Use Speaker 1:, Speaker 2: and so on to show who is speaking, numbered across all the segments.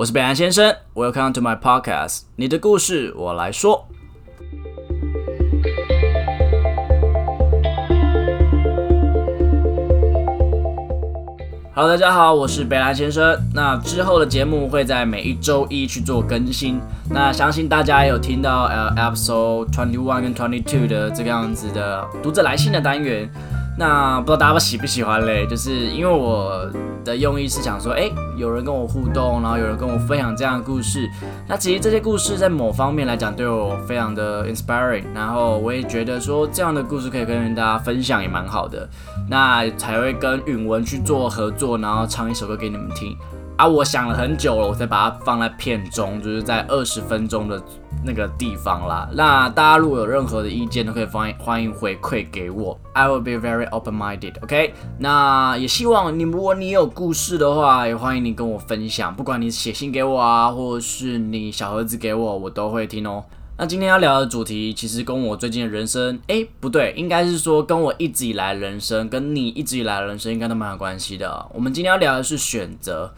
Speaker 1: 我是北岸先生，Welcome to my podcast，你的故事我来说。Hello，大家好，我是北兰先生。那之后的节目会在每一周一去做更新。那相信大家也有听到呃，episode twenty one 跟 twenty two 的这个样子的读者来信的单元。那不知道大家喜不喜欢嘞？就是因为我的用意是想说，哎，有人跟我互动，然后有人跟我分享这样的故事。那其实这些故事在某方面来讲，对我非常的 inspiring。然后我也觉得说，这样的故事可以跟大家分享，也蛮好的。那才会跟允文去做合作，然后唱一首歌给你们听。啊，我想了很久了，我才把它放在片中，就是在二十分钟的那个地方啦。那大家如果有任何的意见，都可以欢迎欢迎回馈给我。I will be very open-minded，OK？那也希望你，如果你有故事的话，也欢迎你跟我分享，不管你写信给我啊，或是你小盒子给我，我都会听哦。那今天要聊的主题，其实跟我最近的人生，哎，不对，应该是说跟我一直以来人生，跟你一直以来的人生，应该都蛮有关系的。我们今天要聊的是选择。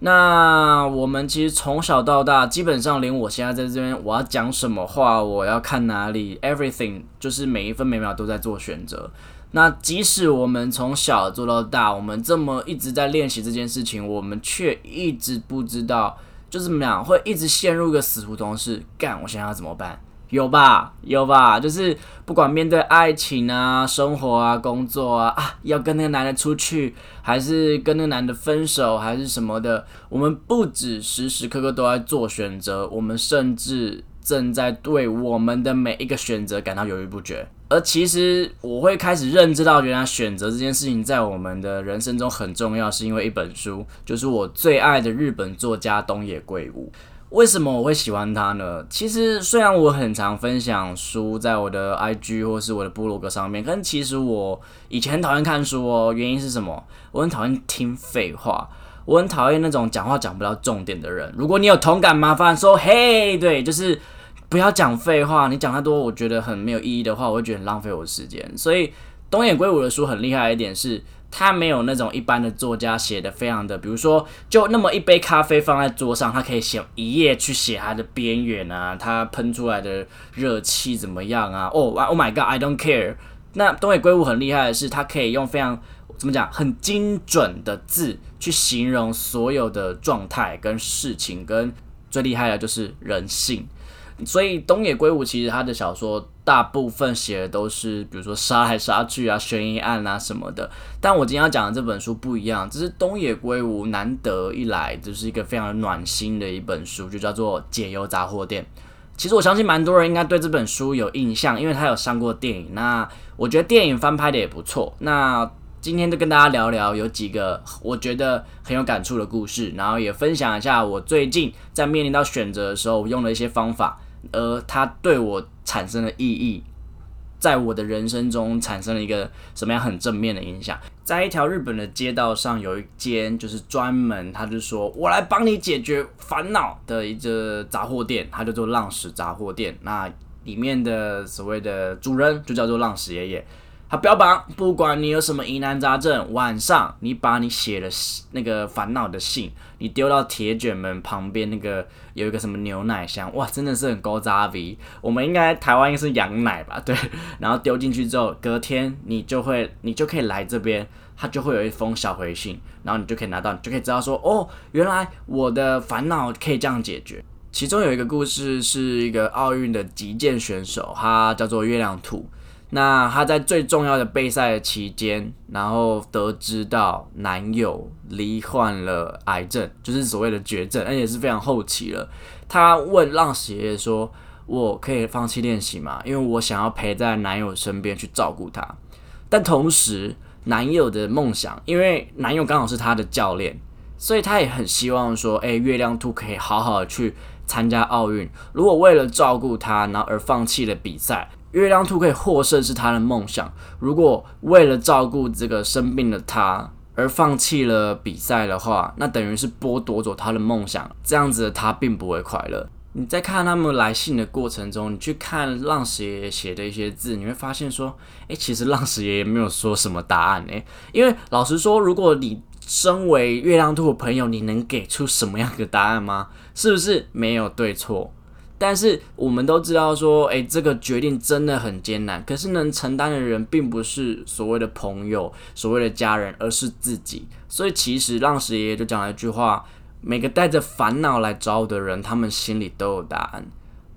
Speaker 1: 那我们其实从小到大，基本上连我现在在这边，我要讲什么话，我要看哪里，everything，就是每一分每秒都在做选择。那即使我们从小做到大，我们这么一直在练习这件事情，我们却一直不知道，就是怎么样，会一直陷入一个死胡同，是干，我想要怎么办？有吧，有吧，就是不管面对爱情啊、生活啊、工作啊啊，要跟那个男的出去，还是跟那个男的分手，还是什么的，我们不止时时刻刻都在做选择，我们甚至正在对我们的每一个选择感到犹豫不决。而其实我会开始认知到，原来选择这件事情在我们的人生中很重要，是因为一本书，就是我最爱的日本作家东野圭吾。为什么我会喜欢他呢？其实虽然我很常分享书在我的 IG 或是我的部落格上面，但其实我以前很讨厌看书哦。原因是什么？我很讨厌听废话，我很讨厌那种讲话讲不到重点的人。如果你有同感，麻烦说嘿，对，就是不要讲废话。你讲太多，我觉得很没有意义的话，我会觉得很浪费我的时间。所以东野圭吾的书很厉害一点是。他没有那种一般的作家写的非常的，比如说就那么一杯咖啡放在桌上，他可以写一页去写它的边缘啊，它喷出来的热气怎么样啊？哦，Oh my God，I don't care。那东野圭吾很厉害的是，他可以用非常怎么讲很精准的字去形容所有的状态跟事情，跟最厉害的就是人性。所以东野圭吾其实他的小说大部分写的都是，比如说杀来杀去啊、悬疑案啊什么的。但我今天要讲的这本书不一样，这是东野圭吾难得一来就是一个非常暖心的一本书，就叫做《解忧杂货店》。其实我相信蛮多人应该对这本书有印象，因为他有上过电影。那我觉得电影翻拍的也不错。那今天就跟大家聊聊有几个我觉得很有感触的故事，然后也分享一下我最近在面临到选择的时候我用的一些方法。而它对我产生的意义，在我的人生中产生了一个什么样很正面的影响？在一条日本的街道上，有一间就是专门，他就说我来帮你解决烦恼的一个杂货店，他叫做浪矢杂货店。那里面的所谓的主人就叫做浪矢爷爷。他标榜，不管你有什么疑难杂症，晚上你把你写的那个烦恼的信，你丢到铁卷门旁边那个有一个什么牛奶箱，哇，真的是很高渣逼。我们应该台湾应该是羊奶吧？对，然后丢进去之后，隔天你就会，你就可以来这边，他就会有一封小回信，然后你就可以拿到，你就可以知道说，哦，原来我的烦恼可以这样解决。其中有一个故事是一个奥运的击剑选手，他叫做月亮兔。那她在最重要的备赛的期间，然后得知到男友罹患了癌症，就是所谓的绝症，而且是非常后期了。她问浪爷爷说：“我可以放弃练习吗？因为我想要陪在男友身边去照顾他。”但同时，男友的梦想，因为男友刚好是他的教练，所以他也很希望说：“哎，月亮兔可以好好的去参加奥运。如果为了照顾他，然后而放弃了比赛。”月亮兔可以获胜是他的梦想。如果为了照顾这个生病的他而放弃了比赛的话，那等于是剥夺走他的梦想。这样子他并不会快乐。你在看他们来信的过程中，你去看浪石爷爷写的一些字，你会发现说，诶，其实浪石爷爷没有说什么答案诶，因为老实说，如果你身为月亮兔的朋友，你能给出什么样的答案吗？是不是没有对错？但是我们都知道说，诶，这个决定真的很艰难。可是能承担的人，并不是所谓的朋友、所谓的家人，而是自己。所以其实浪石爷爷就讲了一句话：每个带着烦恼来找我的人，他们心里都有答案。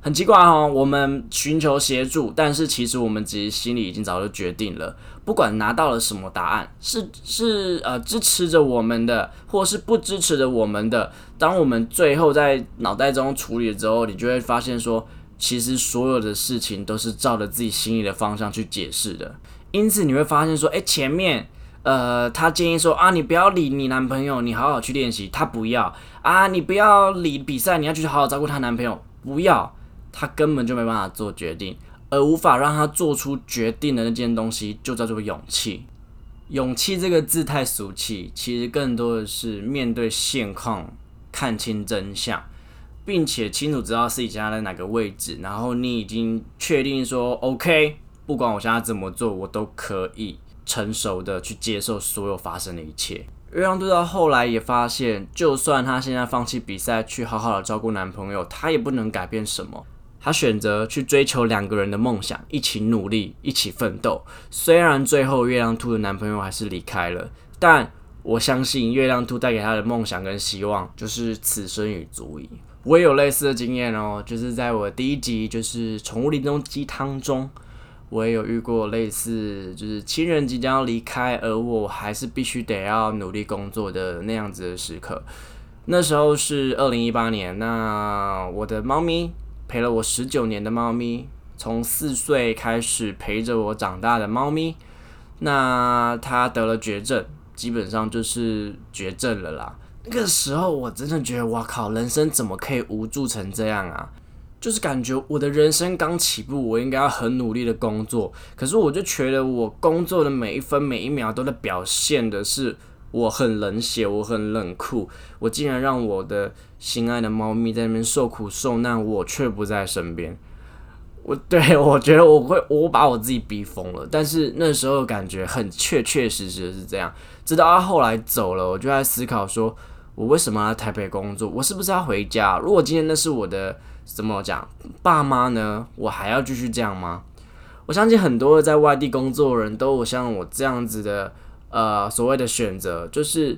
Speaker 1: 很奇怪哦，我们寻求协助，但是其实我们其实心里已经早就决定了，不管拿到了什么答案，是是呃支持着我们的，或是不支持着我们的。当我们最后在脑袋中处理了之后，你就会发现说，其实所有的事情都是照着自己心里的方向去解释的。因此你会发现说，诶，前面呃他建议说啊，你不要理你男朋友，你好好去练习，他不要啊，你不要理比赛，你要去好好照顾她男朋友，不要。他根本就没办法做决定，而无法让他做出决定的那件东西，就叫做勇气。勇气这个字太俗气，其实更多的是面对现况，看清真相，并且清楚知道自己现在在哪个位置，然后你已经确定说，OK，不管我现在怎么做，我都可以成熟的去接受所有发生的一切。月亮队到后来也发现，就算他现在放弃比赛，去好好的照顾男朋友，他也不能改变什么。他选择去追求两个人的梦想，一起努力，一起奋斗。虽然最后月亮兔的男朋友还是离开了，但我相信月亮兔带给他的梦想跟希望，就是此生已足矣。我也有类似的经验哦，就是在我第一集就是宠物林中鸡汤中，我也有遇过类似，就是亲人即将要离开，而我还是必须得要努力工作的那样子的时刻。那时候是二零一八年，那我的猫咪。陪了我十九年的猫咪，从四岁开始陪着我长大的猫咪，那它得了绝症，基本上就是绝症了啦。那个时候我真的觉得，哇靠，人生怎么可以无助成这样啊？就是感觉我的人生刚起步，我应该要很努力的工作，可是我就觉得我工作的每一分每一秒都在表现的是。我很冷血，我很冷酷，我竟然让我的心爱的猫咪在那边受苦受难，我却不在身边。我对我觉得我会，我把我自己逼疯了。但是那时候感觉很确确实实是这样。直到他后来走了，我就在思考说，我为什么要台北工作？我是不是要回家？如果今天那是我的怎么讲爸妈呢？我还要继续这样吗？我相信很多在外地工作的人都有像我这样子的。呃，所谓的选择就是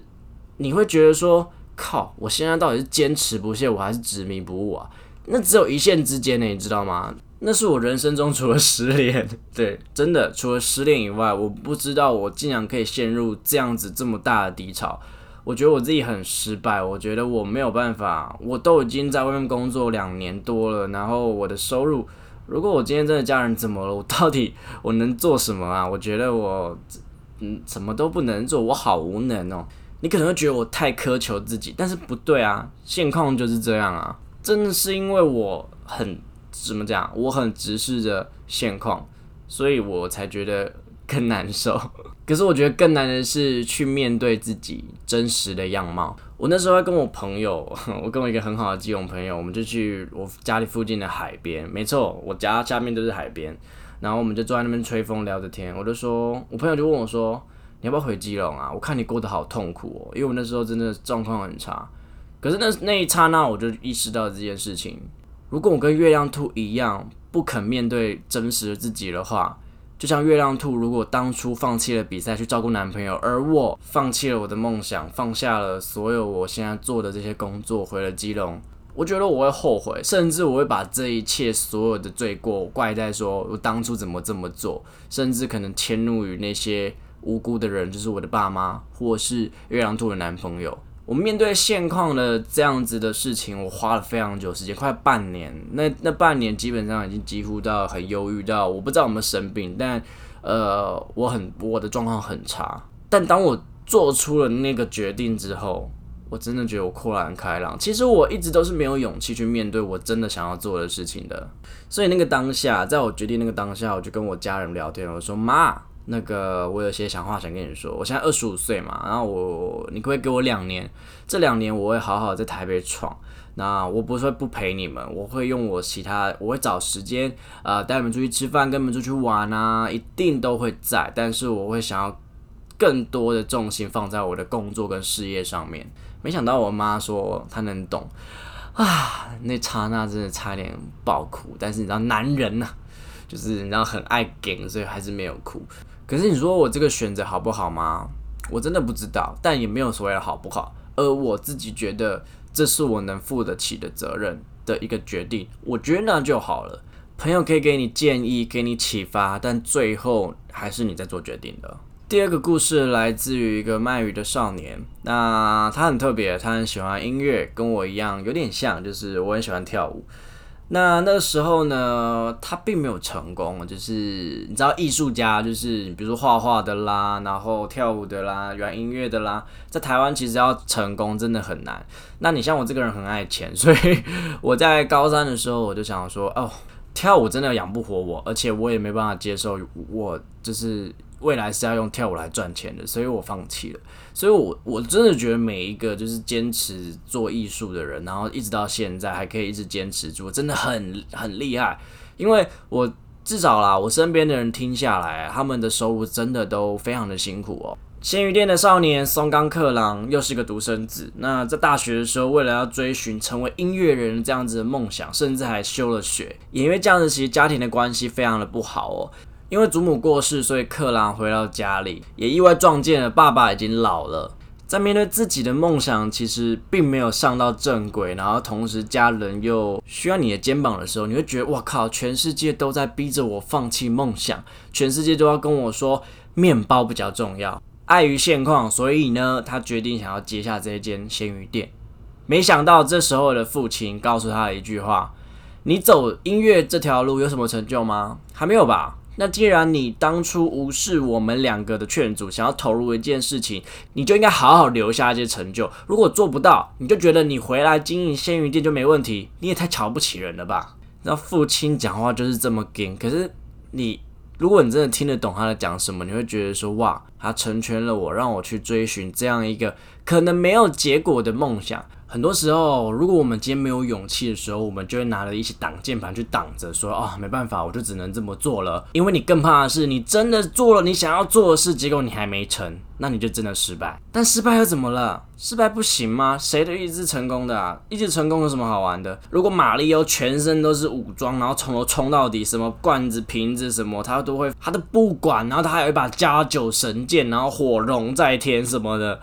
Speaker 1: 你会觉得说，靠，我现在到底是坚持不懈，我还是执迷不悟啊？那只有一线之间呢，你知道吗？那是我人生中除了失恋，对，真的除了失恋以外，我不知道我竟然可以陷入这样子这么大的低潮。我觉得我自己很失败，我觉得我没有办法，我都已经在外面工作两年多了，然后我的收入，如果我今天真的家人怎么了，我到底我能做什么啊？我觉得我。嗯，什么都不能做，我好无能哦。你可能会觉得我太苛求自己，但是不对啊，现况就是这样啊。真的是因为我很怎么讲，我很直视着现况，所以我才觉得更难受。可是我觉得更难的是去面对自己真实的样貌。我那时候跟我朋友，我跟我一个很好的基隆朋友，我们就去我家里附近的海边。没错，我家下面都是海边。然后我们就坐在那边吹风聊着天，我就说，我朋友就问我说，你要不要回基隆啊？我看你过得好痛苦哦，因为我那时候真的状况很差。可是那那一刹那，我就意识到这件事情：如果我跟月亮兔一样不肯面对真实的自己的话，就像月亮兔如果当初放弃了比赛去照顾男朋友，而我放弃了我的梦想，放下了所有我现在做的这些工作，回了基隆。我觉得我会后悔，甚至我会把这一切所有的罪过怪在说我当初怎么这么做，甚至可能迁怒于那些无辜的人，就是我的爸妈，或是月亮兔的男朋友。我面对现况的这样子的事情，我花了非常久时间，快半年。那那半年基本上已经几乎到很忧郁，到我不知道有没有生病，但呃，我很我的状况很差。但当我做出了那个决定之后，我真的觉得我豁然开朗。其实我一直都是没有勇气去面对我真的想要做的事情的。所以那个当下，在我决定那个当下，我就跟我家人聊天，我说：“妈，那个我有些想话想跟你说。我现在二十五岁嘛，然后我你可不可以给我两年？这两年我会好好在台北闯。那我不是会不陪你们，我会用我其他，我会找时间呃带你们出去吃饭，跟你们出去玩啊，一定都会在。但是我会想要。”更多的重心放在我的工作跟事业上面。没想到我妈说她能懂啊，那刹那真的差点爆哭。但是你知道，男人呢，就是你知道很爱给，所以还是没有哭。可是你说我这个选择好不好吗？我真的不知道，但也没有所谓的好不好。而我自己觉得这是我能负得起的责任的一个决定，我觉得那就好了。朋友可以给你建议，给你启发，但最后还是你在做决定的。第二个故事来自于一个卖鱼的少年，那他很特别，他很喜欢音乐，跟我一样有点像，就是我很喜欢跳舞。那那个时候呢，他并没有成功，就是你知道，艺术家就是比如说画画的啦，然后跳舞的啦，玩音乐的啦，在台湾其实要成功真的很难。那你像我这个人很爱钱，所以我在高三的时候我就想说，哦，跳舞真的养不活我，而且我也没办法接受我就是。未来是要用跳舞来赚钱的，所以我放弃了。所以，我我真的觉得每一个就是坚持做艺术的人，然后一直到现在还可以一直坚持住，真的很很厉害。因为我至少啦，我身边的人听下来，他们的收入真的都非常的辛苦哦。鲜鱼店的少年松冈克郎又是个独生子，那在大学的时候，为了要追寻成为音乐人这样子的梦想，甚至还休了学。也因为这样子，其实家庭的关系非常的不好哦。因为祖母过世，所以克朗回到家里，也意外撞见了爸爸已经老了。在面对自己的梦想，其实并没有上到正轨，然后同时家人又需要你的肩膀的时候，你会觉得哇靠，全世界都在逼着我放弃梦想，全世界都要跟我说面包比较重要。碍于现况，所以呢，他决定想要接下这间鲜鱼店。没想到这时候的父亲告诉他一句话：“你走音乐这条路有什么成就吗？还没有吧。”那既然你当初无视我们两个的劝阻，想要投入一件事情，你就应该好好留下一些成就。如果做不到，你就觉得你回来经营鲜鱼店就没问题？你也太瞧不起人了吧？那父亲讲话就是这么硬。可是你，如果你真的听得懂他在讲什么，你会觉得说哇，他成全了我，让我去追寻这样一个可能没有结果的梦想。很多时候，如果我们今天没有勇气的时候，我们就会拿了一些挡键盘去挡着，说啊，没办法，我就只能这么做了。因为你更怕的是，你真的做了你想要做的事，结果你还没成，那你就真的失败。但失败又怎么了？失败不行吗？谁的意志成功的啊？意志成功有什么好玩的？如果马里奥全身都是武装，然后从头冲到底，什么罐子、瓶子什么，他都会，他都不管，然后他还有一把加九神剑，然后火龙在天什么的，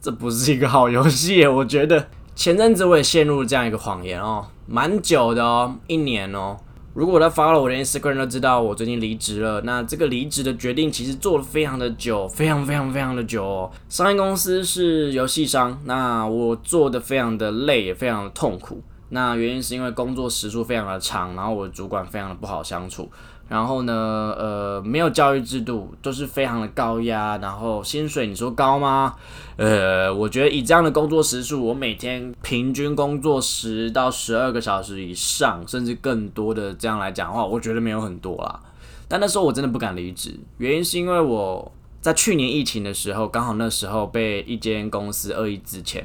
Speaker 1: 这不是一个好游戏，我觉得。前阵子我也陷入这样一个谎言哦，蛮久的哦，一年哦。如果他发了我的 Instagram 都知道我最近离职了。那这个离职的决定其实做了非常的久，非常非常非常的久哦。商业公司是游戏商，那我做的非常的累，也非常的痛苦。那原因是因为工作时数非常的长，然后我的主管非常的不好相处。然后呢，呃，没有教育制度，都是非常的高压。然后薪水，你说高吗？呃，我觉得以这样的工作时数，我每天平均工作十到十二个小时以上，甚至更多的这样来讲的话，我觉得没有很多啦。但那时候我真的不敢离职，原因是因为我在去年疫情的时候，刚好那时候被一间公司恶意资遣。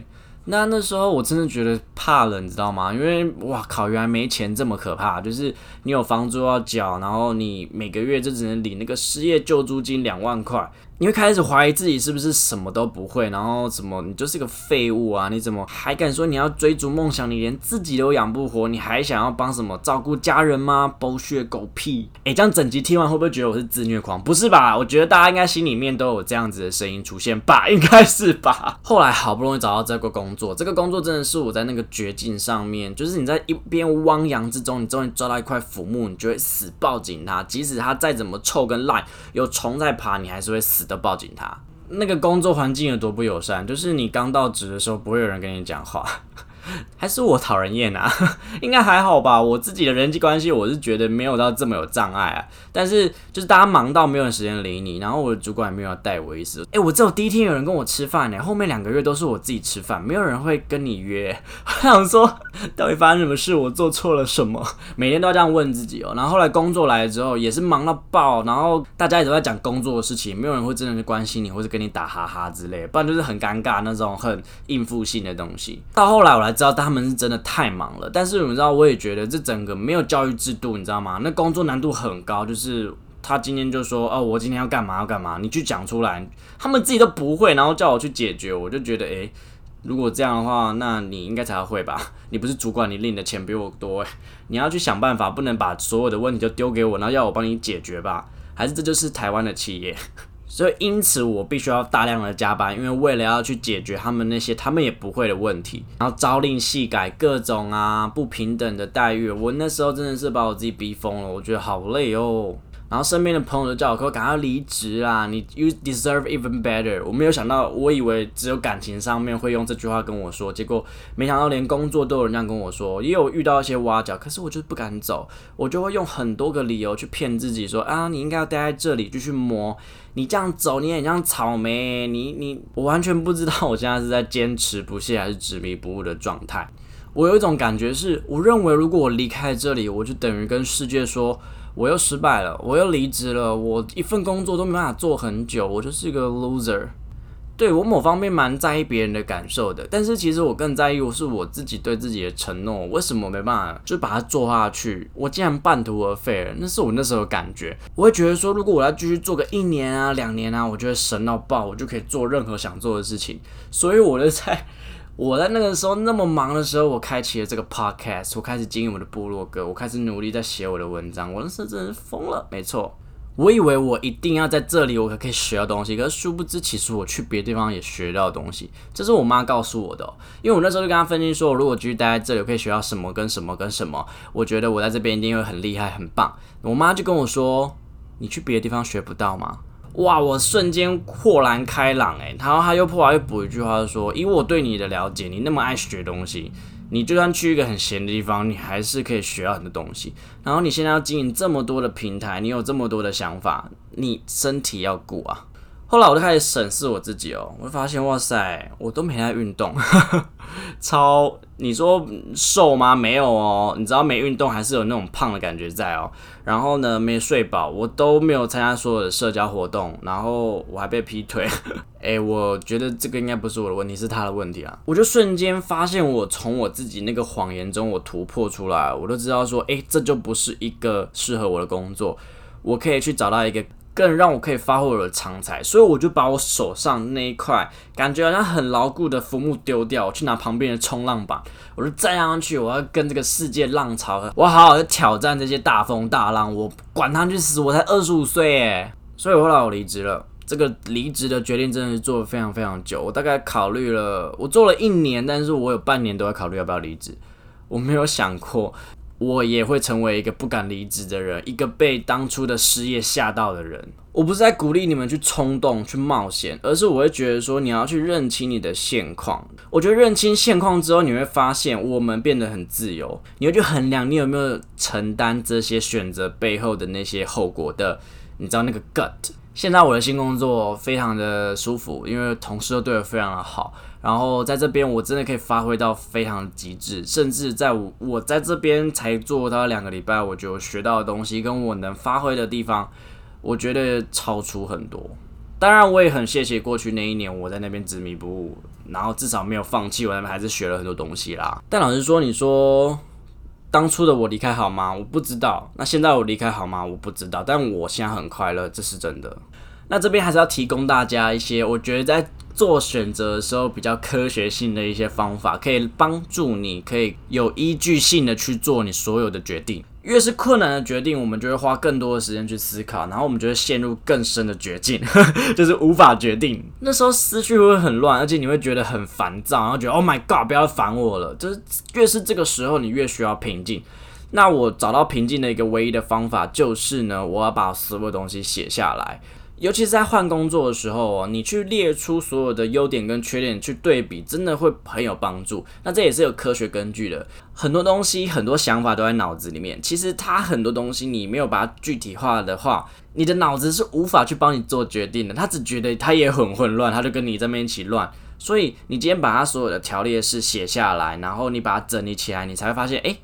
Speaker 1: 那那时候我真的觉得怕了，你知道吗？因为哇靠，原来没钱这么可怕，就是你有房租要缴，然后你每个月就只能领那个失业救助金两万块。你会开始怀疑自己是不是什么都不会，然后怎么你就是个废物啊？你怎么还敢说你要追逐梦想？你连自己都养不活，你还想要帮什么照顾家人吗？剥削狗屁！哎，这样整集听完会不会觉得我是自虐狂？不是吧？我觉得大家应该心里面都有这样子的声音出现吧？应该是吧？后来好不容易找到这个工作，这个工作真的是我在那个绝境上面，就是你在一边汪洋之中，你终于抓到一块浮木，你就会死抱紧它，即使它再怎么臭跟烂，有虫在爬，你还是会死。都抱紧他，那个工作环境有多不友善，就是你刚到职的时候，不会有人跟你讲话。还是我讨人厌啊？应该还好吧。我自己的人际关系，我是觉得没有到这么有障碍啊。但是就是大家忙到没有时间理你，然后我的主管也没有要带我意思。哎，我只有第一天有人跟我吃饭呢，后面两个月都是我自己吃饭，没有人会跟你约。我想说，到底发生什么事？我做错了什么？每天都要这样问自己哦。然后后来工作来了之后，也是忙到爆，然后大家也都在讲工作的事情，没有人会真的去关心你，或者跟你打哈哈之类，不然就是很尴尬那种很应付性的东西。到后来我来来。知道他们是真的太忙了，但是你知道，我也觉得这整个没有教育制度，你知道吗？那工作难度很高，就是他今天就说哦，我今天要干嘛要干嘛，你去讲出来，他们自己都不会，然后叫我去解决，我就觉得诶，如果这样的话，那你应该才会吧？你不是主管，你领的钱比我多，你要去想办法，不能把所有的问题就丢给我，然后要我帮你解决吧？还是这就是台湾的企业？所以因此我必须要大量的加班，因为为了要去解决他们那些他们也不会的问题，然后朝令夕改各种啊不平等的待遇，我那时候真的是把我自己逼疯了，我觉得好累哦。然后身边的朋友都叫我，快赶快离职啦！你 you deserve even better。我没有想到，我以为只有感情上面会用这句话跟我说，结果没想到连工作都有人这样跟我说，也有遇到一些挖角，可是我就是不敢走，我就会用很多个理由去骗自己说啊，你应该要待在这里继续磨，你这样走你很像草莓，你你我完全不知道我现在是在坚持不懈还是执迷不悟的状态。我有一种感觉是，我认为如果我离开这里，我就等于跟世界说。我又失败了，我又离职了，我一份工作都没办法做很久，我就是一个 loser。对我某方面蛮在意别人的感受的，但是其实我更在意我是我自己对自己的承诺，为什么没办法就把它做下去？我竟然半途而废了，那是我那时候的感觉。我会觉得说，如果我要继续做个一年啊、两年啊，我觉得神到爆，我就可以做任何想做的事情。所以我就 在。我在那个时候那么忙的时候，我开启了这个 podcast，我开始经营我的部落格，我开始努力在写我的文章。我那时候真是疯了，没错。我以为我一定要在这里，我可以学到东西，可是殊不知，其实我去别的地方也学到东西。这是我妈告诉我的，因为我那时候就跟她分析说，如果继续待在这里，我可以学到什么跟什么跟什么。我觉得我在这边一定会很厉害、很棒。我妈就跟我说：“你去别的地方学不到吗？”哇！我瞬间豁然开朗诶，然后他又破来又补一句话，说：“以我对你的了解，你那么爱学东西，你就算去一个很闲的地方，你还是可以学到很多东西。然后你现在要经营这么多的平台，你有这么多的想法，你身体要顾啊。”后来我就开始审视我自己哦，我就发现哇塞，我都没在运动，超你说瘦吗？没有哦，你知道没运动还是有那种胖的感觉在哦。然后呢，没睡饱，我都没有参加所有的社交活动，然后我还被劈腿。哎，我觉得这个应该不是我的问题，是他的问题啊。我就瞬间发现，我从我自己那个谎言中我突破出来，我都知道说，哎，这就不是一个适合我的工作，我可以去找到一个。更让我可以发挥我的长才，所以我就把我手上那一块感觉好像很牢固的浮木丢掉，我去拿旁边的冲浪板，我就站上去，我要跟这个世界浪潮，我好好的挑战这些大风大浪，我管他去死，我才二十五岁诶。所以后来我离职了，这个离职的决定真的是做了非常非常久，我大概考虑了，我做了一年，但是我有半年都在考虑要不要离职，我没有想过。我也会成为一个不敢离职的人，一个被当初的失业吓到的人。我不是在鼓励你们去冲动、去冒险，而是我会觉得说，你要去认清你的现况。我觉得认清现况之后，你会发现我们变得很自由。你会去衡量你有没有承担这些选择背后的那些后果的，你知道那个 gut。现在我的新工作非常的舒服，因为同事都对我非常的好。然后在这边我真的可以发挥到非常极致，甚至在我我在这边才做到两个礼拜，我就学到的东西跟我能发挥的地方，我觉得超出很多。当然，我也很谢谢过去那一年我在那边执迷不悟，然后至少没有放弃，我那边还是学了很多东西啦。但老实说，你说当初的我离开好吗？我不知道。那现在我离开好吗？我不知道。但我现在很快乐，这是真的。那这边还是要提供大家一些，我觉得在。做选择的时候比较科学性的一些方法，可以帮助你，可以有依据性的去做你所有的决定。越是困难的决定，我们就会花更多的时间去思考，然后我们就会陷入更深的绝境，就是无法决定。那时候思绪会很乱，而且你会觉得很烦躁，然后觉得 Oh my God，不要烦我了。就是越是这个时候，你越需要平静。那我找到平静的一个唯一的方法，就是呢，我要把所有东西写下来。尤其是在换工作的时候哦，你去列出所有的优点跟缺点去对比，真的会很有帮助。那这也是有科学根据的。很多东西、很多想法都在脑子里面，其实它很多东西你没有把它具体化的话，你的脑子是无法去帮你做决定的。他只觉得他也很混乱，他就跟你这边一起乱。所以你今天把它所有的条列式写下来，然后你把它整理起来，你才会发现，哎。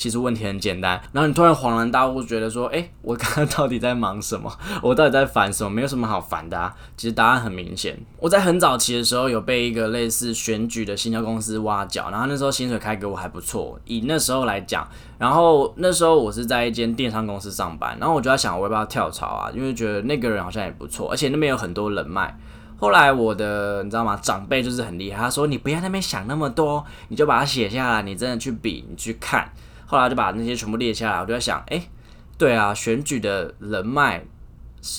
Speaker 1: 其实问题很简单。然后你突然恍然大悟，觉得说，哎，我刚刚到底在忙什么？我到底在烦什么？没有什么好烦的啊。其实答案很明显。我在很早期的时候有被一个类似选举的新销公司挖角，然后那时候薪水开给我还不错，以那时候来讲。然后那时候我是在一间电商公司上班，然后我就在想，我要不要跳槽啊？因为觉得那个人好像也不错，而且那边有很多人脉。后来我的你知道吗？长辈就是很厉害，他说你不要那边想那么多，你就把它写下来，你真的去比，你去看。后来就把那些全部列下来，我就在想，哎，对啊，选举的人脉，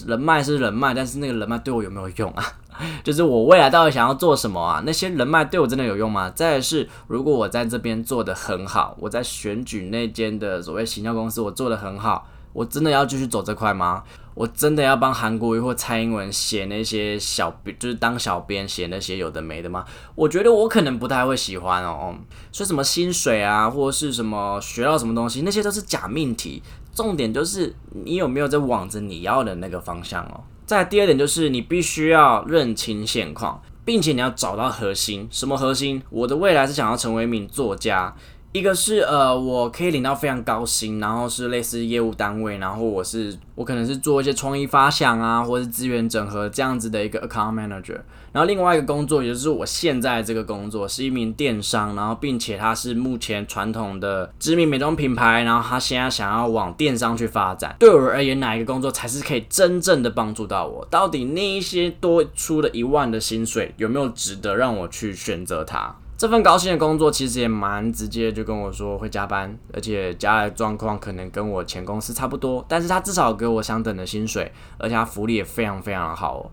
Speaker 1: 人脉是人脉，但是那个人脉对我有没有用啊？就是我未来到底想要做什么啊？那些人脉对我真的有用吗？再是，如果我在这边做的很好，我在选举那间的所谓行销公司我做的很好，我真的要继续走这块吗？我真的要帮韩国瑜或蔡英文写那些小，就是当小编写那些有的没的吗？我觉得我可能不太会喜欢哦。说什么薪水啊，或者是什么学到什么东西，那些都是假命题。重点就是你有没有在往着你要的那个方向哦。再第二点就是你必须要认清现况，并且你要找到核心。什么核心？我的未来是想要成为一名作家。一个是呃，我可以领到非常高薪，然后是类似业务单位，然后我是我可能是做一些创意发想啊，或者是资源整合这样子的一个 account manager。然后另外一个工作，也就是我现在这个工作，是一名电商，然后并且他是目前传统的知名美妆品牌，然后他现在想要往电商去发展。对我而言，哪一个工作才是可以真正的帮助到我？到底那一些多出的一万的薪水有没有值得让我去选择它？这份高薪的工作其实也蛮直接，就跟我说会加班，而且加的状况可能跟我前公司差不多，但是他至少给我相等的薪水，而且他福利也非常非常的好。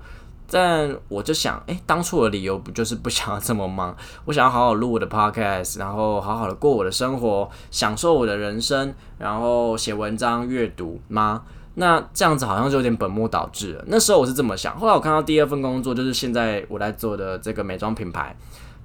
Speaker 1: 但我就想，诶，当初的理由不就是不想要这么忙，我想要好好录我的 podcast，然后好好的过我的生活，享受我的人生，然后写文章、阅读吗？那这样子好像就有点本末倒置了。那时候我是这么想，后来我看到第二份工作，就是现在我在做的这个美妆品牌。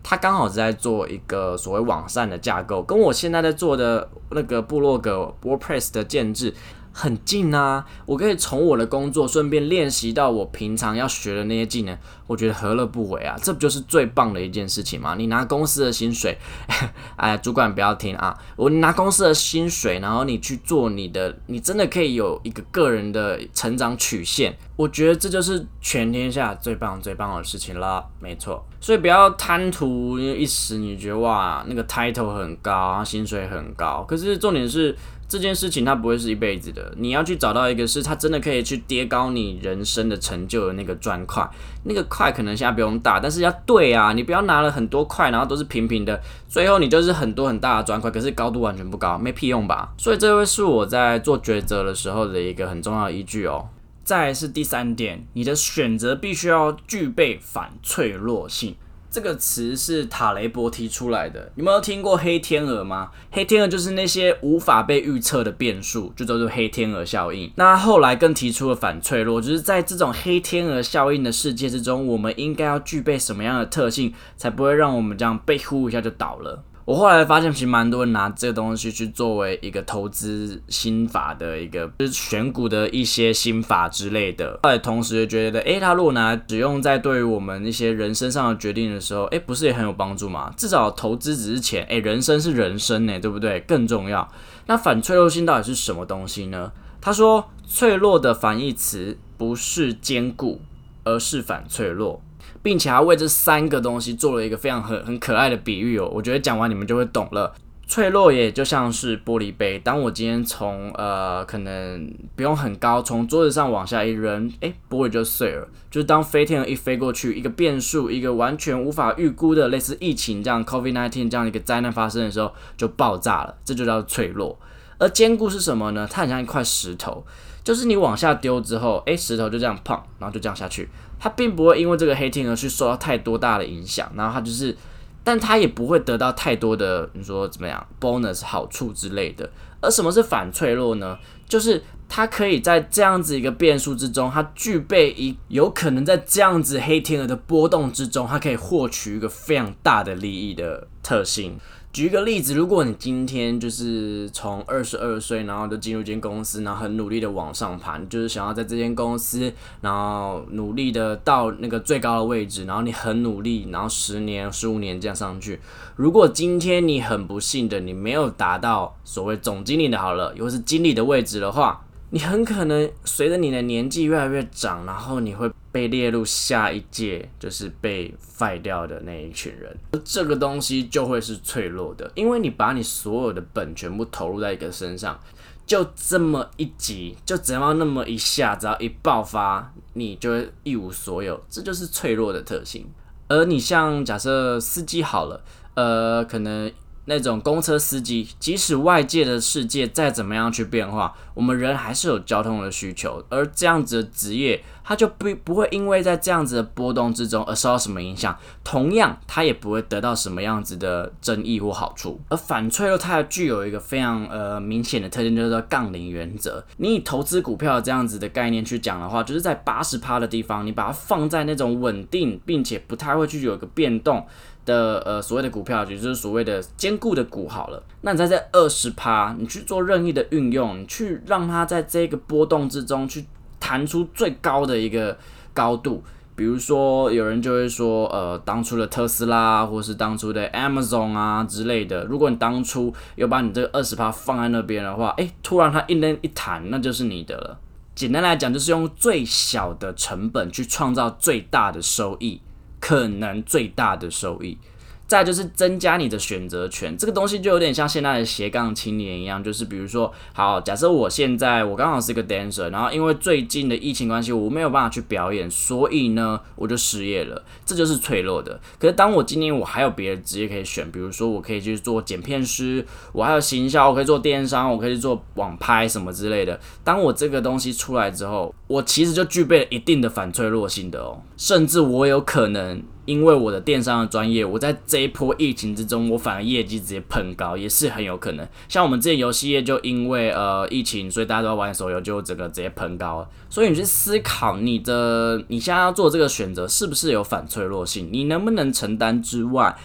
Speaker 1: 他刚好是在做一个所谓网上的架构，跟我现在在做的那个部落格 WordPress 的建制。很近啊，我可以从我的工作顺便练习到我平常要学的那些技能，我觉得何乐不为啊？这不就是最棒的一件事情吗？你拿公司的薪水，哎，主管不要听啊！我拿公司的薪水，然后你去做你的，你真的可以有一个个人的成长曲线。我觉得这就是全天下最棒最棒的事情了，没错。所以不要贪图一时，你觉得哇，那个 title 很高，薪水很高，可是重点是。这件事情它不会是一辈子的，你要去找到一个是它真的可以去叠高你人生的成就的那个砖块，那个块可能现在不用大，但是要对啊，你不要拿了很多块，然后都是平平的，最后你就是很多很大的砖块，可是高度完全不高，没屁用吧？所以这会是我在做抉择的时候的一个很重要的依据哦。再是第三点，你的选择必须要具备反脆弱性。这个词是塔雷伯提出来的，你们有听过黑天鹅吗？黑天鹅就是那些无法被预测的变数，就叫做黑天鹅效应。那后来更提出了反脆弱，就是在这种黑天鹅效应的世界之中，我们应该要具备什么样的特性，才不会让我们这样被呼一下就倒了？我后来发现，其实蛮多人拿这个东西去作为一个投资心法的一个，就是选股的一些心法之类的。后来同时又觉得，诶，他如果拿来使用在对于我们一些人生上的决定的时候，诶，不是也很有帮助吗？至少投资只是钱，诶，人生是人生呢，对不对？更重要。那反脆弱性到底是什么东西呢？他说，脆弱的反义词不是坚固，而是反脆弱。并且还为这三个东西做了一个非常很很可爱的比喻哦，我觉得讲完你们就会懂了。脆弱也就像是玻璃杯，当我今天从呃可能不用很高，从桌子上往下一扔，诶，玻璃就碎了。就是当飞天鹅一飞过去，一个变数，一个完全无法预估的类似疫情这样 COVID-19 这样一个灾难发生的时候，就爆炸了。这就叫脆弱。而坚固是什么呢？它很像一块石头，就是你往下丢之后，诶，石头就这样碰，然后就这样下去。它并不会因为这个黑天鹅去受到太多大的影响，然后它就是，但它也不会得到太多的你说怎么样 bonus 好处之类的。而什么是反脆弱呢？就是它可以在这样子一个变数之中，它具备一有可能在这样子黑天鹅的波动之中，它可以获取一个非常大的利益的特性。举一个例子，如果你今天就是从二十二岁，然后就进入一间公司，然后很努力的往上爬，就是想要在这间公司，然后努力的到那个最高的位置，然后你很努力，然后十年、十五年这样上去。如果今天你很不幸的你没有达到所谓总经理的好了，又是经理的位置的话，你很可能随着你的年纪越来越长，然后你会。被列入下一届就是被废掉的那一群人，这个东西就会是脆弱的，因为你把你所有的本全部投入在一个身上，就这么一集，就只要那么一下，只要一爆发，你就会一无所有，这就是脆弱的特性。而你像假设司机好了，呃，可能。那种公车司机，即使外界的世界再怎么样去变化，我们人还是有交通的需求。而这样子的职业，它就不不会因为在这样子的波动之中而受到什么影响。同样，它也不会得到什么样子的争议或好处。而反脆弱，它具有一个非常呃明显的特点，就是说杠铃原则。你以投资股票这样子的概念去讲的话，就是在八十趴的地方，你把它放在那种稳定并且不太会去有一个变动。的呃所谓的股票，也就是所谓的坚固的股好了。那你在这二十趴，你去做任意的运用，你去让它在这个波动之中去弹出最高的一个高度。比如说，有人就会说，呃，当初的特斯拉，或是当初的 Amazon 啊之类的。如果你当初有把你这个二十趴放在那边的话，诶，突然它一扔一弹，那就是你的了。简单来讲，就是用最小的成本去创造最大的收益。可能最大的收益。再就是增加你的选择权，这个东西就有点像现在的斜杠青年一样，就是比如说，好，假设我现在我刚好是一个 dancer，然后因为最近的疫情关系，我没有办法去表演，所以呢，我就失业了，这就是脆弱的。可是当我今年我还有别的职业可以选，比如说我可以去做剪片师，我还有行销，我可以做电商，我可以做网拍什么之类的。当我这个东西出来之后，我其实就具备了一定的反脆弱性的哦，甚至我有可能。因为我的电商的专业，我在这一波疫情之中，我反而业绩直接喷高，也是很有可能。像我们这些游戏业，就因为呃疫情，所以大家都要玩手游，就整个直接喷高。所以你去思考你的你现在要做这个选择，是不是有反脆弱性？你能不能承担之外？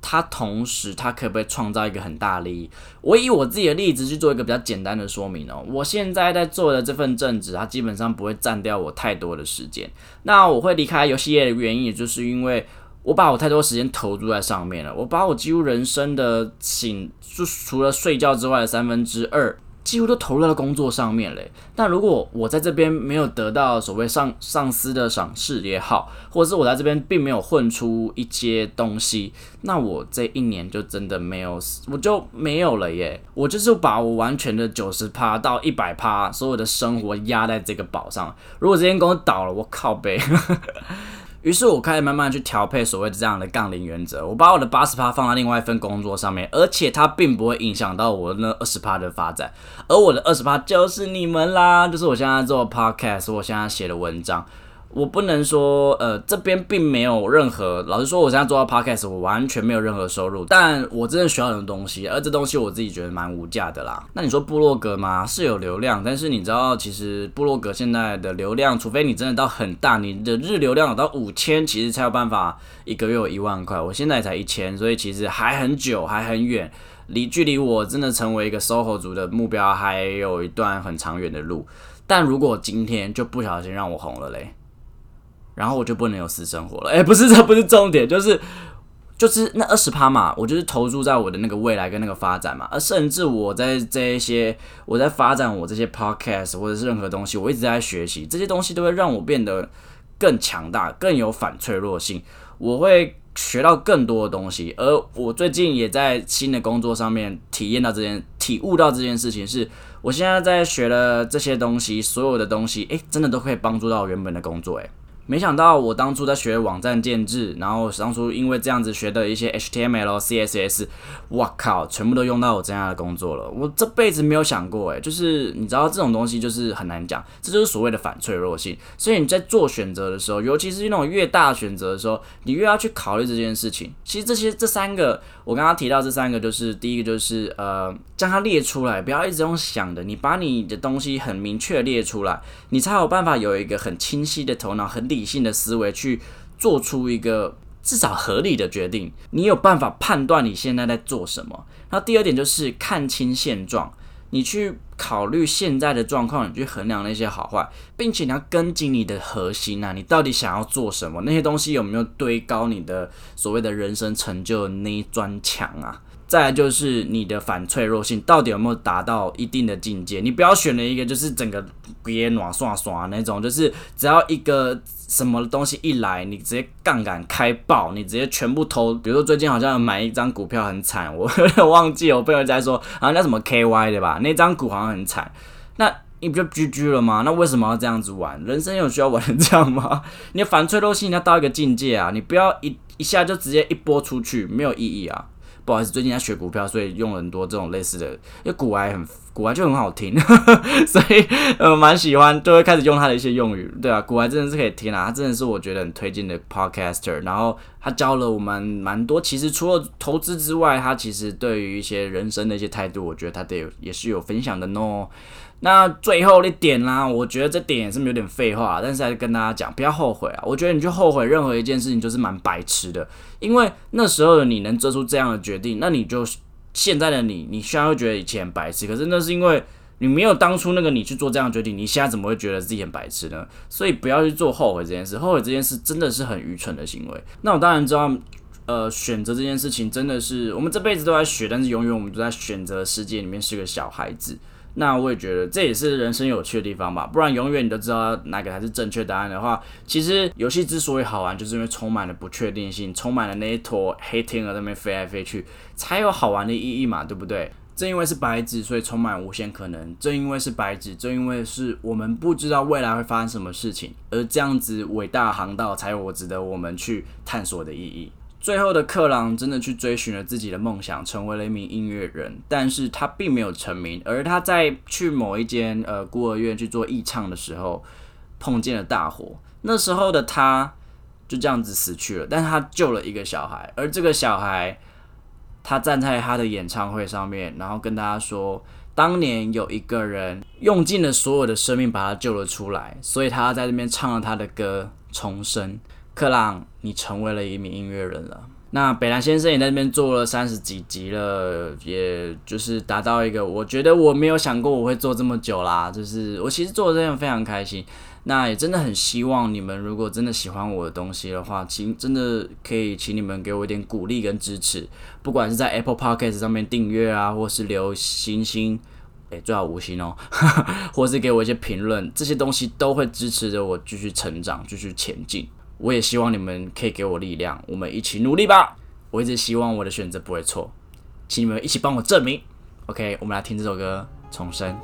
Speaker 1: 它同时，它可不可以创造一个很大利益？我以我自己的例子去做一个比较简单的说明哦。我现在在做的这份正职，它基本上不会占掉我太多的时间。那我会离开游戏业的原因，也就是因为我把我太多时间投注在上面了。我把我几乎人生的醒，就除了睡觉之外的三分之二。几乎都投入到工作上面嘞。那如果我在这边没有得到所谓上上司的赏识也好，或者是我在这边并没有混出一些东西，那我这一年就真的没有，我就没有了耶。我就是把我完全的九十趴到一百趴所有的生活压在这个宝上。如果这间公司倒了，我靠呗。于是我开始慢慢去调配所谓的这样的杠铃原则，我把我的八十趴放在另外一份工作上面，而且它并不会影响到我那二十趴的发展，而我的二十趴就是你们啦，就是我现在做 podcast，我现在写的文章。我不能说，呃，这边并没有任何。老实说，我现在做到 podcast，我完全没有任何收入，但我真的需要很多东西，而这东西我自己觉得蛮无价的啦。那你说部落格吗？是有流量，但是你知道，其实部落格现在的流量，除非你真的到很大，你的日流量有到五千，其实才有办法一个月有一万块。我现在才一千，所以其实还很久，还很远，离距离我真的成为一个 SOHO 族的目标还有一段很长远的路。但如果今天就不小心让我红了嘞？然后我就不能有私生活了，哎，不是，这不是重点，就是就是那二十趴嘛，我就是投注在我的那个未来跟那个发展嘛，而甚至我在这一些我在发展我这些 podcast 或者是任何东西，我一直在学习，这些东西都会让我变得更强大，更有反脆弱性，我会学到更多的东西，而我最近也在新的工作上面体验到这件，体悟到这件事情，是我现在在学了这些东西，所有的东西，诶，真的都可以帮助到原本的工作，诶。没想到我当初在学网站建制，然后当初因为这样子学的一些 HTML、CSS，我靠，全部都用到我这样的工作了。我这辈子没有想过，诶，就是你知道这种东西就是很难讲，这就是所谓的反脆弱性。所以你在做选择的时候，尤其是那种越大选择的时候，你越要去考虑这件事情。其实这些这三个，我刚刚提到这三个，就是第一个就是呃，将它列出来，不要一直用想的，你把你的东西很明确列出来，你才有办法有一个很清晰的头脑，很理。理性的思维去做出一个至少合理的决定，你有办法判断你现在在做什么。那第二点就是看清现状，你去考虑现在的状况，你去衡量那些好坏，并且你要跟紧你的核心啊，你到底想要做什么？那些东西有没有堆高你的所谓的人生成就的那一砖墙啊？再来就是你的反脆弱性到底有没有达到一定的境界？你不要选了一个就是整个别暖刷刷那种，就是只要一个什么东西一来，你直接杠杆开爆，你直接全部投。比如说最近好像买一张股票很惨，我有 点忘记，我朋友在说，好像叫什么 KY 的吧，那张股好像很惨，那你不就 GG 了吗？那为什么要这样子玩？人生有需要玩成这样吗？你的反脆弱性要到一个境界啊，你不要一一下就直接一波出去，没有意义啊。不好意思，最近在学股票，所以用了很多这种类似的，因为股癌很股癌就很好听，所以呃蛮喜欢，就会开始用他的一些用语。对啊，股癌真的是可以听啊，他真的是我觉得很推荐的 podcaster。然后他教了我们蛮多，其实除了投资之外，他其实对于一些人生的一些态度，我觉得他得也是有分享的喏。那最后一点啦，我觉得这点也是有点废话，但是还是跟大家讲，不要后悔啊！我觉得你去后悔任何一件事情，就是蛮白痴的，因为那时候的你能做出这样的决定，那你就现在的你，你虽然会觉得以前白痴，可是那是因为你没有当初那个你去做这样的决定，你现在怎么会觉得自己很白痴呢？所以不要去做后悔这件事，后悔这件事真的是很愚蠢的行为。那我当然知道，呃，选择这件事情真的是我们这辈子都在学，但是永远我们都在选择世界里面是个小孩子。那我也觉得这也是人生有趣的地方吧，不然永远你都知道哪个才是正确答案的话，其实游戏之所以好玩，就是因为充满了不确定性，充满了那一坨黑天鹅在那边飞来飞去，才有好玩的意义嘛，对不对？正因为是白纸，所以充满无限可能；正因为是白纸，正因为是我们不知道未来会发生什么事情，而这样子伟大航道才有我值得我们去探索的意义。最后的克朗真的去追寻了自己的梦想，成为了一名音乐人，但是他并没有成名。而他在去某一间呃孤儿院去做义唱的时候，碰见了大火。那时候的他就这样子死去了，但他救了一个小孩，而这个小孩他站在他的演唱会上面，然后跟大家说，当年有一个人用尽了所有的生命把他救了出来，所以他在这边唱了他的歌，重生。克朗，你成为了一名音乐人了。那北兰先生也在那边做了三十几集了，也就是达到一个，我觉得我没有想过我会做这么久啦。就是我其实做的真的非常开心。那也真的很希望你们，如果真的喜欢我的东西的话，请真的可以请你们给我一点鼓励跟支持，不管是在 Apple Podcast 上面订阅啊，或是留星星，诶，最好五星哦，或是给我一些评论，这些东西都会支持着我继续成长，继续前进。我也希望你们可以给我力量，我们一起努力吧。我一直希望我的选择不会错，请你们一起帮我证明。OK，我们来听这首歌《重生》。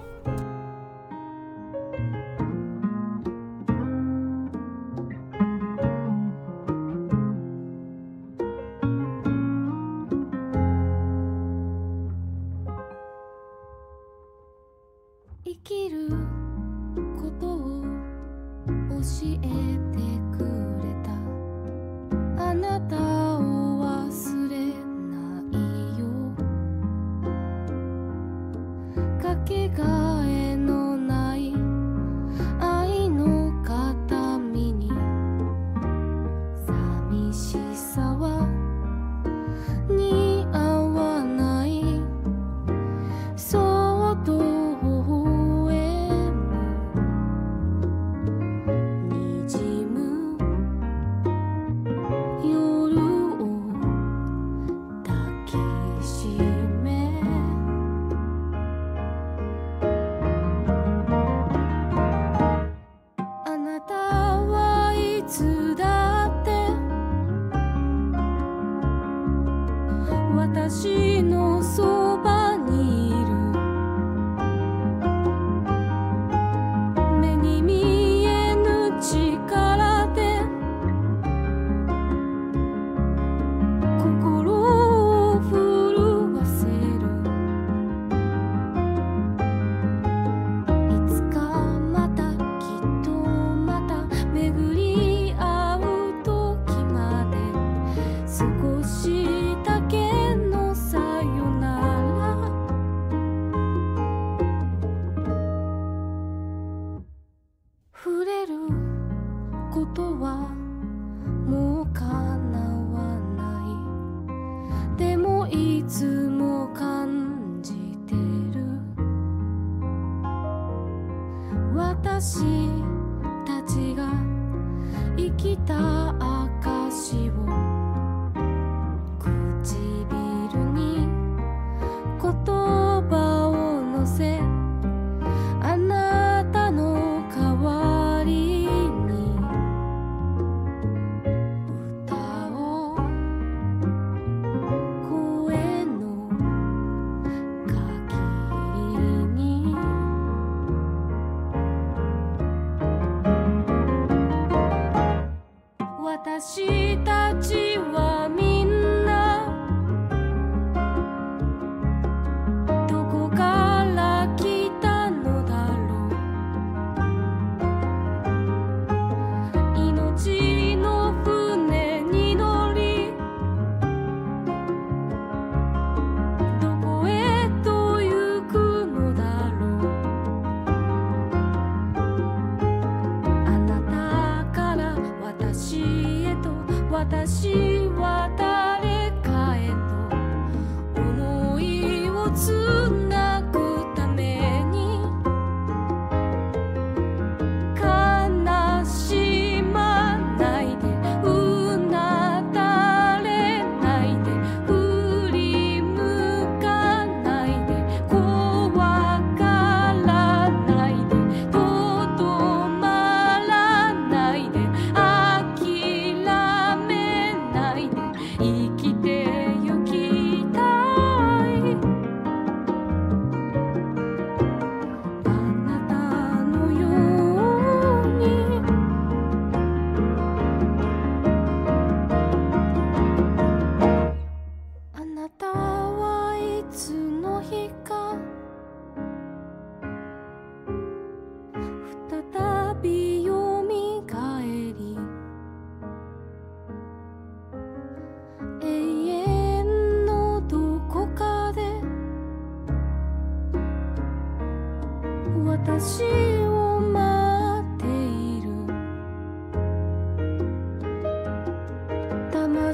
Speaker 1: 私
Speaker 2: た私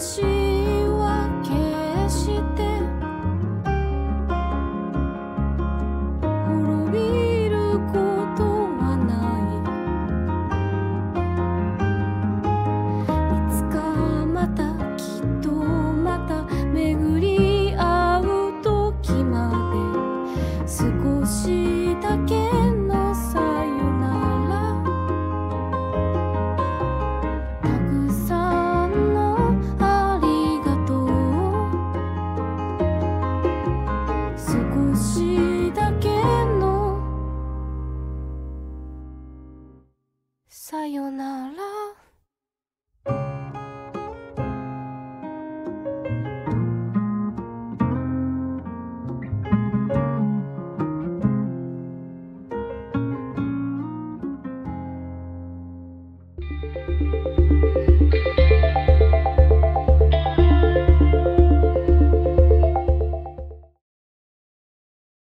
Speaker 2: 去